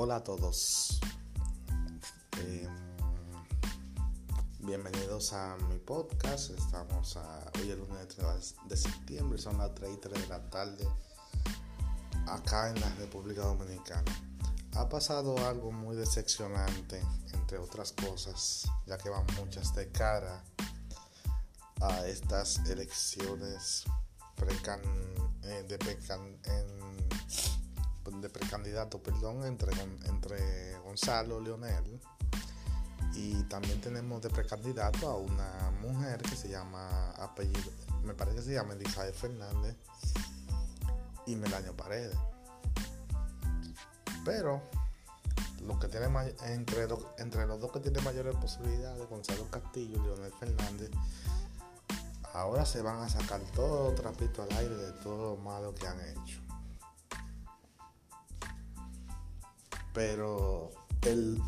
Hola a todos. Eh, bienvenidos a mi podcast. Estamos a, hoy el lunes 3 de septiembre, son las 3 y 3 de la tarde acá en la República Dominicana. Ha pasado algo muy decepcionante, entre otras cosas, ya que van muchas de cara a estas elecciones eh, de precan, en, de precandidato perdón, entre, entre Gonzalo Leonel y también tenemos de precandidato a una mujer que se llama apellido, me parece que se llama Elizabeth Fernández y Melanio Paredes. Pero lo que tiene entre, los, entre los dos que tienen mayores posibilidades, Gonzalo Castillo y Leonel Fernández, ahora se van a sacar todo trapito al aire de todo lo malo que han hecho. Pero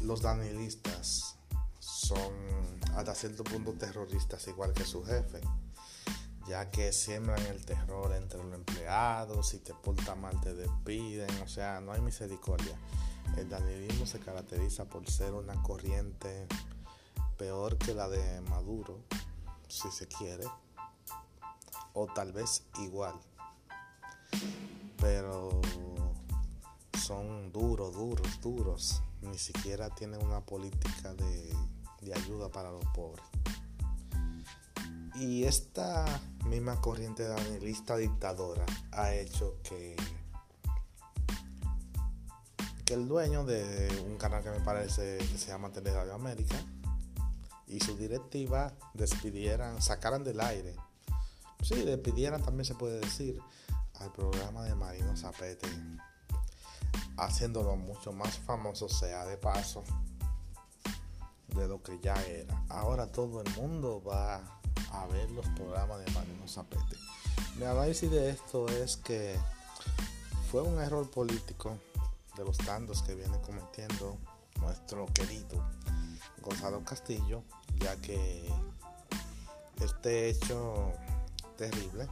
los danielistas son hasta cierto punto terroristas igual que su jefe, ya que siembran el terror entre los empleados, si te porta mal te despiden, o sea, no hay misericordia. El danielismo se caracteriza por ser una corriente peor que la de Maduro, si se quiere, o tal vez igual. Pero son duros, duros, duros. Ni siquiera tienen una política de, ayuda para los pobres. Y esta misma corriente danielista dictadora ha hecho que, que el dueño de un canal que me parece que se llama Teleradio América y su directiva despidieran, sacaran del aire sí, le pidieran también se puede decir al programa de Marino Zapete, haciéndolo mucho más famoso, sea de paso, de lo que ya era. Ahora todo el mundo va a ver los programas de Marino Zapete. Mi análisis de esto es que fue un error político de los tantos que viene cometiendo nuestro querido Gonzalo Castillo, ya que este hecho terrible.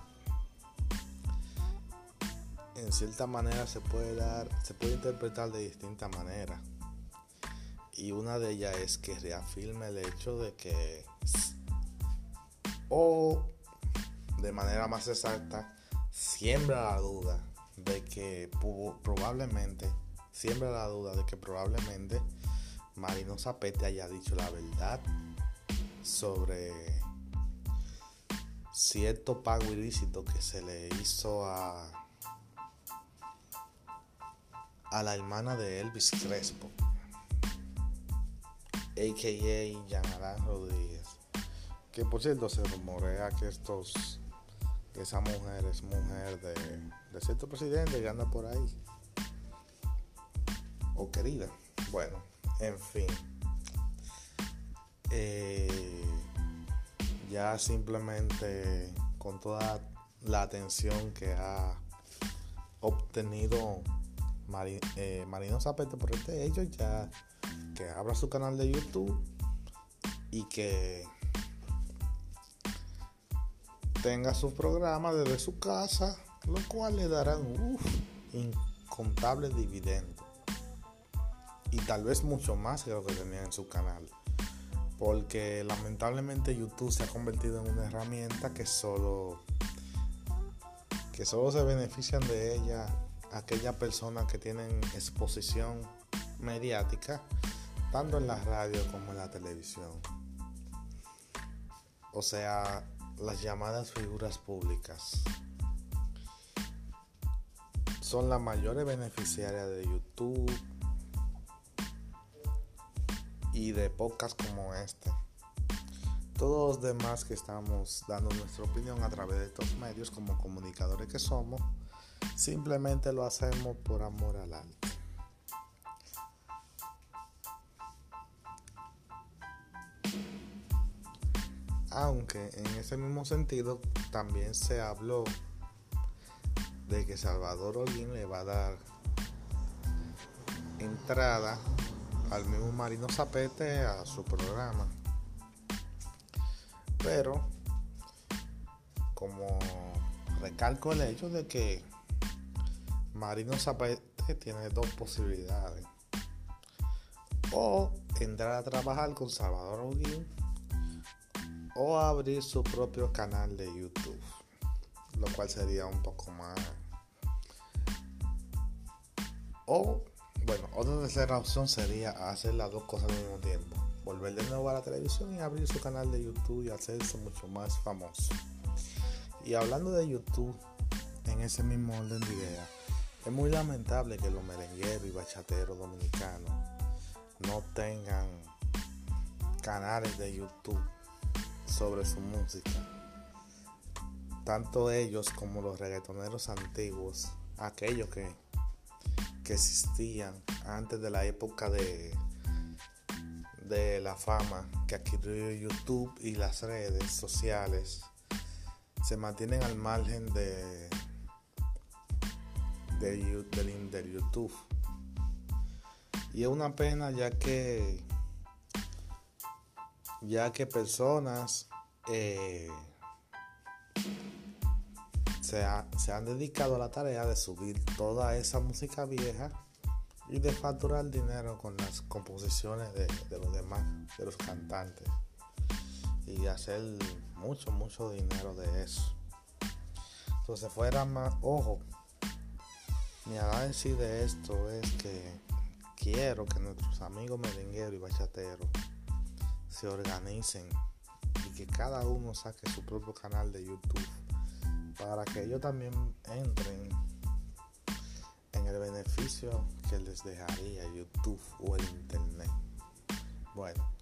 En cierta manera se puede dar, se puede interpretar de distintas maneras. Y una de ellas es que reafirme el hecho de que, o de manera más exacta, siembra la duda de que probablemente, siembra la duda de que probablemente Marino Zapete haya dicho la verdad sobre cierto pago ilícito que se le hizo a a la hermana de Elvis Crespo, a.k.a. Alain Rodríguez, que por cierto se rumorea que estos que esa mujer es mujer de, de cierto presidente que anda por ahí, o querida, bueno, en fin. Eh, ya simplemente con toda la atención que ha obtenido eh, Marino Zapete por este hecho, ya que abra su canal de YouTube y que tenga su programa desde su casa, lo cual le darán incontables dividendos y tal vez mucho más que lo que tenía en su canal. Porque lamentablemente YouTube se ha convertido en una herramienta que solo que solo se benefician de ella aquellas personas que tienen exposición mediática tanto en la radio como en la televisión o sea las llamadas figuras públicas son las mayores beneficiarias de YouTube y de podcasts como este. Todos los demás que estamos dando nuestra opinión a través de estos medios como comunicadores que somos, simplemente lo hacemos por amor al arte. Aunque en ese mismo sentido también se habló de que Salvador Olín le va a dar entrada al mismo Marino Zapete a su programa. Pero, como recalco el hecho de que Marino Zapete tiene dos posibilidades. o entrar a trabajar con Salvador Holguín o abrir su propio canal de YouTube, lo cual sería un poco más o bueno, otra tercera opción sería hacer las dos cosas al mismo tiempo. Volver de nuevo a la televisión y abrir su canal de YouTube y hacerse mucho más famoso. Y hablando de YouTube, en ese mismo orden de ideas, es muy lamentable que los merengueros y bachateros dominicanos no tengan canales de YouTube sobre su música. Tanto ellos como los reggaetoneros antiguos, aquellos que que existían antes de la época de, de la fama que adquirió YouTube y las redes sociales se mantienen al margen de, de, del, YouTube. Y es una pena ya que ya que personas eh, se, han dedicado a la tarea de subir toda esa música vieja y de facturar dinero con las composiciones de, los demás, de los cantantes. Y hacer mucho, mucho dinero de eso. Entonces fuera más, ojo, mi análisis de esto es que quiero que nuestros amigos merengueros y bachateros se organicen y que cada uno saque su propio canal de YouTube para que ellos también entren en el beneficio que les dejaría YouTube o el Internet. Bueno,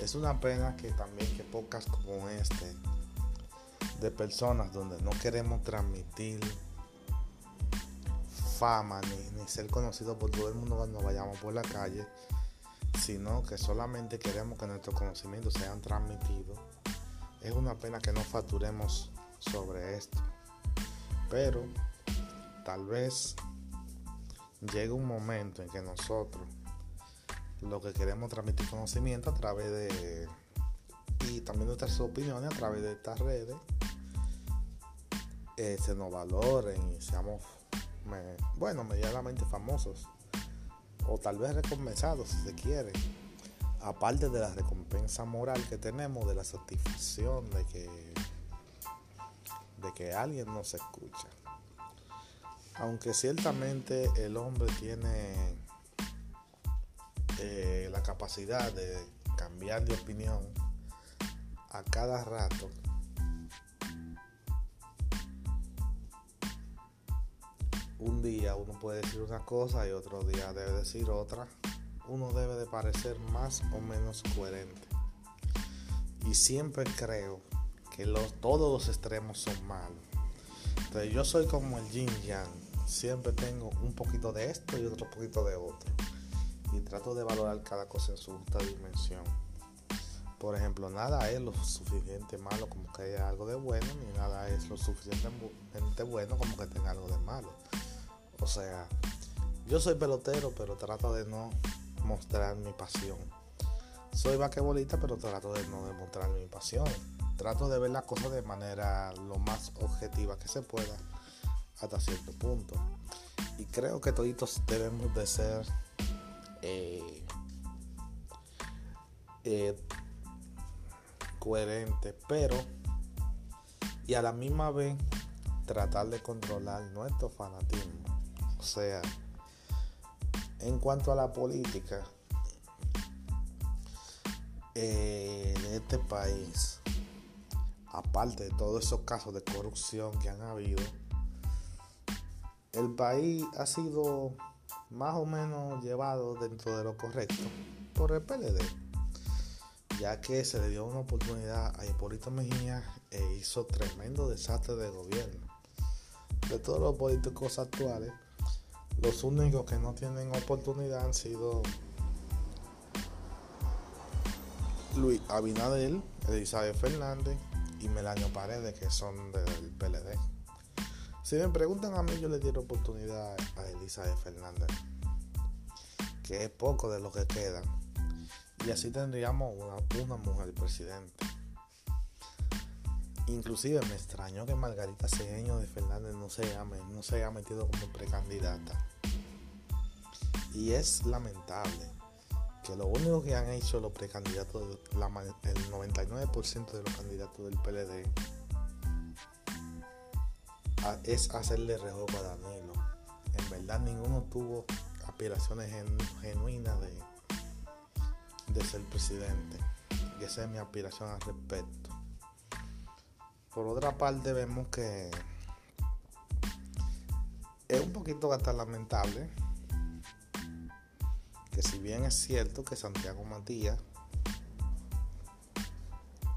es una pena que también que pocas como este de personas donde no queremos transmitir fama ni, ser conocidos por todo el mundo cuando vayamos por la calle, sino que solamente queremos que nuestros conocimientos sean transmitidos. Es una pena que no facturemos sobre esto. Pero tal vez llegue un momento en que nosotros lo que queremos transmitir conocimiento a través de y también nuestras opiniones a través de estas redes eh, se nos valoren y seamos bueno medianamente famosos o tal vez recompensados si se quiere aparte de la recompensa moral que tenemos de la satisfacción de que de que alguien nos escucha. Aunque ciertamente el hombre tiene eh, la capacidad de cambiar de opinión a cada rato, un día uno puede decir una cosa y otro día debe decir otra. Uno debe de parecer más o menos coherente. Y siempre creo todos los extremos son malos. Entonces yo soy como el yin yang, siempre tengo un poquito de esto y otro poquito de otro. Y trato de valorar cada cosa en su justa dimensión. Por ejemplo, nada es lo suficiente malo como que haya algo de bueno, ni nada es lo suficientemente bueno como que tenga algo de malo. O sea, yo soy pelotero, pero trato de no mostrar mi pasión. Soy vaquebolista, pero trato de no demostrar mi pasión trato de ver las cosas de manera lo más objetiva que se pueda hasta cierto punto. Y creo que todos debemos de ser eh, eh, coherentes, pero y a la misma vez tratar de controlar nuestro fanatismo. O sea, en cuanto a la política eh, en este país, aparte de todos esos casos de corrupción que han habido, el país ha sido más o menos llevado dentro de lo correcto por el PLD, ya que se le dio una oportunidad a Hipólito Mejía e hizo tremendo desastre de gobierno. De todos los políticos actuales, los únicos que no tienen oportunidad han sido Luis Abinadel, Elizabeth Fernández y Melanio Paredes, que son del PLD. Si me preguntan a mí, yo le diera oportunidad a Elizabeth Fernández, que es poco de lo que queda. Y así tendríamos una, una mujer presidente. Inclusive me extrañó que Margarita Cedeño de Fernández no se, haya, no metido como precandidata. Y es lamentable que lo único que han hecho los precandidatos, el 99% de los candidatos del PLD es hacerle rejo a Danilo. En verdad ninguno tuvo aspiraciones genuinas de, de ser presidente. Y esa es mi aspiración al respecto. Por otra parte vemos que es un poquito hasta lamentable que si bien es cierto que Santiago Matías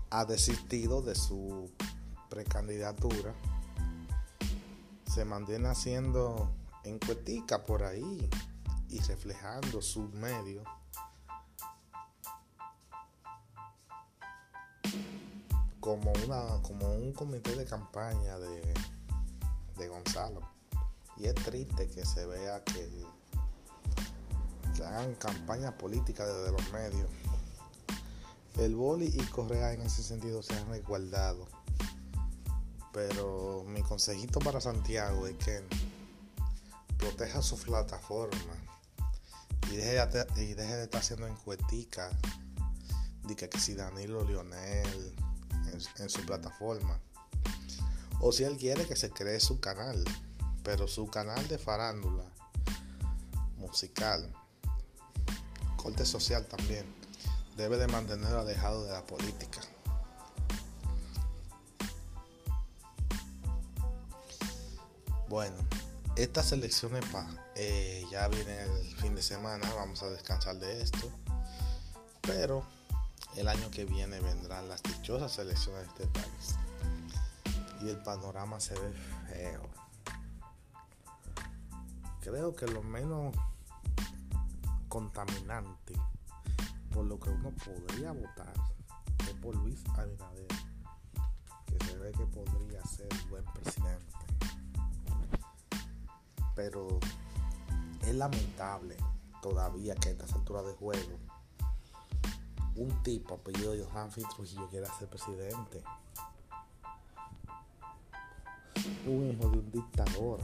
ha desistido de su precandidatura, se mantiene haciendo encuetica por ahí y reflejando sus medios como una como un comité de campaña de, de Gonzalo y es triste que se vea que, hagan campaña política desde los medios. El Boli y Correa en ese sentido se han resguardado. Pero mi consejito para Santiago es que proteja su plataforma y deje de, y deje de estar haciendo encuestica de que, si Danilo Lionel en su plataforma. O si él quiere que se cree su canal pero su canal de farándula musical, corte social también, debe de mantenerlo alejado de la política. Bueno, estas elecciones eh, ya viene el fin de semana, vamos a descansar de esto, pero el año que viene vendrán las dichosas elecciones de este país y el panorama se ve feo creo que lo menos contaminante por lo que uno podría votar es por Luis Abinader, que se ve que podría ser buen presidente. Pero es lamentable todavía que a estas alturas de juego un tipo apellido Johan Trujillo quiera ser presidente. Un hijo de un dictador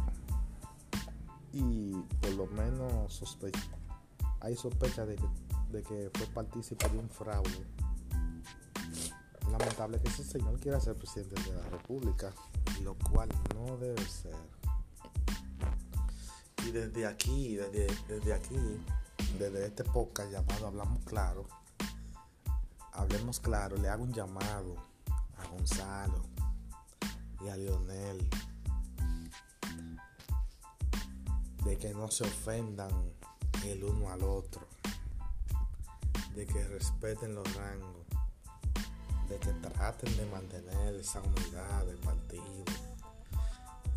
y por lo menos sospecha, hay sospecha de que, fue partícipe de un fraude. Lamentable que ese señor quiera ser presidente de la República, lo cual no debe ser. Y desde aquí, desde, desde aquí, desde este podcast llamado Hablamos Claro, hablemos claro, le hago un llamado a Gonzalo y a Lionel de que no se ofendan el uno al otro, de que respeten los rangos, de que traten de mantener esa unidad del partido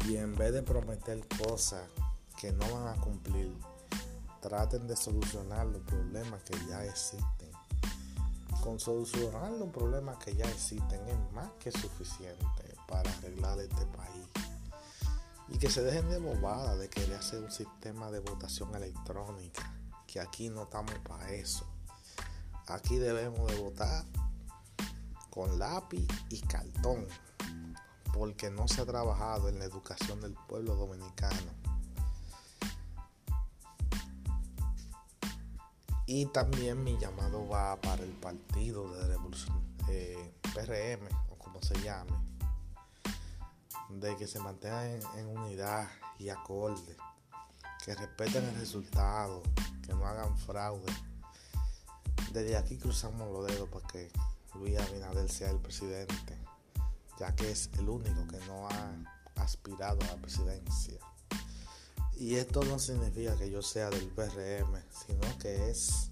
y en vez de prometer cosas que no van a cumplir, traten de solucionar los problemas que ya existen. Con solucionar los problemas que ya existen es más que suficiente para arreglar este país. Y que se dejen de bobada de querer hacer un sistema de votación electrónica. Que aquí no estamos para eso. Aquí debemos de votar con lápiz y cartón. Porque no se ha trabajado en la educación del pueblo dominicano. Y también mi llamado va para el partido de revolución eh, PRM o como se llame de que se mantengan en, unidad y acorde, que respeten el resultado, que no hagan fraude. Desde aquí cruzamos los dedos para que Luis Abinader sea el presidente, ya que es el único que no ha aspirado a la presidencia. Y esto no significa que yo sea del PRM, sino que es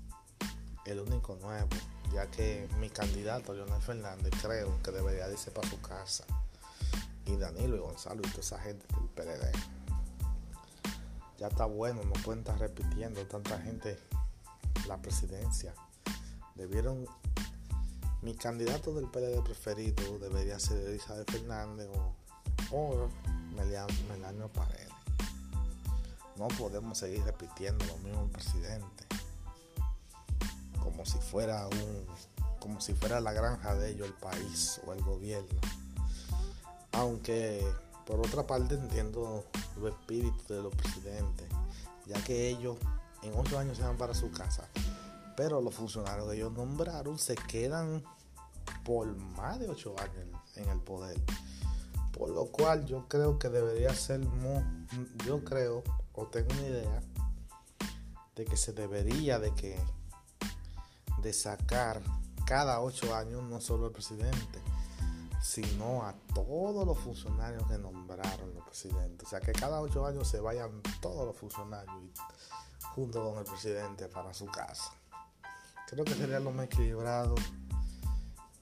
el único nuevo, ya que mi candidato, Leonel Fernández, creo que debería irse para su casa y Danilo y Gonzalo y toda esa gente del PLD. Ya está bueno, no pueden estar repitiendo tanta gente la presidencia. Debieron, mi candidato del PLD preferido debería ser Elizabeth Fernández o, o Melanio Paredes. No podemos seguir repitiendo lo mismo presidente. Como si fuera un, como si fuera la granja de ellos el país o el gobierno. Aunque por otra parte entiendo los espíritus de los presidentes, ya que ellos en ocho años se van para su casa, Pero los funcionarios que ellos nombraron se quedan por más de ocho años en el poder. Por lo cual yo creo que debería ser, yo creo, o tengo una idea, de que se debería de que de sacar cada ocho años no solo el presidente, sino a todos los funcionarios que nombraron los presidentes. O sea, que cada ocho años se vayan todos los funcionarios junto con el presidente para su casa. Creo que sería lo más equilibrado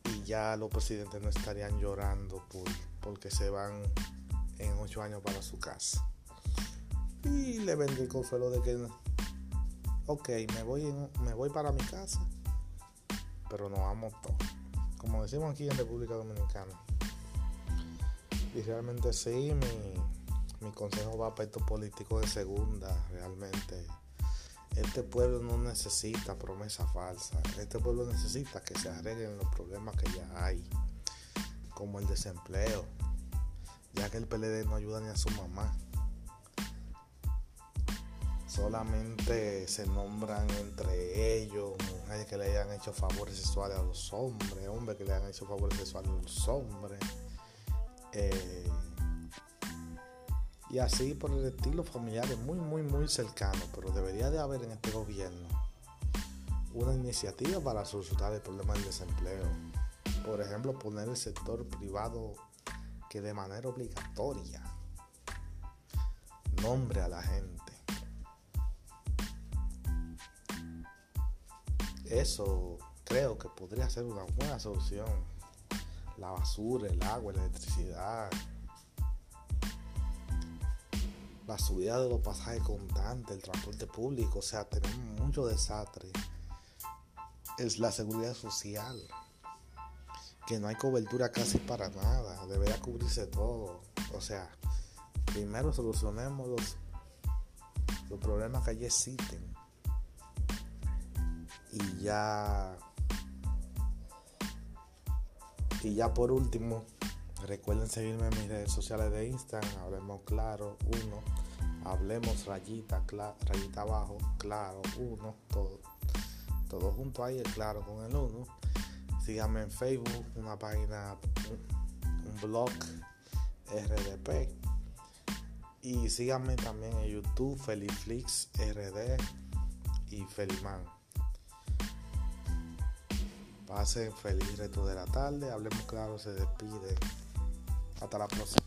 y ya los presidentes no estarían llorando por, porque se van en ocho años para su casa. Y le vendí el consuelo de que, ok, me voy, me voy para mi casa, pero nos vamos todos. Como decimos aquí en República Dominicana. Y realmente sí, mi, mi consejo va para estos políticos de segunda, realmente. Este pueblo no necesita promesa falsa. Este pueblo necesita que se arreglen los problemas que ya hay, como el desempleo, ya que el PLD no ayuda ni a su mamá. Solamente se nombran entre ellos mujeres que le hayan hecho favores sexuales a los hombres, hombres que le hayan hecho favores sexuales a los hombres. Eh, y así por el estilo familiar muy, muy, muy cercano, pero debería de haber en este gobierno una iniciativa para solucionar el problema del desempleo. Por ejemplo, poner el sector privado que de manera obligatoria nombre a la gente. Eso creo que podría ser una buena solución. La basura, el agua, la electricidad, la subida de los pasajes constantes, el transporte público, o sea, tenemos mucho desastre. Es la seguridad social, que no hay cobertura casi para nada, debería cubrirse todo. O sea, primero solucionemos los, los problemas que allí existen. Y ya. Y ya por último, Recuerden seguirme en mis redes sociales de Instagram, hablemos claro, uno, hablemos rayita, rayita abajo, claro, uno, todo, todo junto ahí, el claro con el uno. Síganme en Facebook, una página, un, blog RDP. Y síganme también en YouTube, Feliflix RD y Feliman. Pasen feliz resto de la tarde. Hablemos claro, se despide. Hasta la próxima.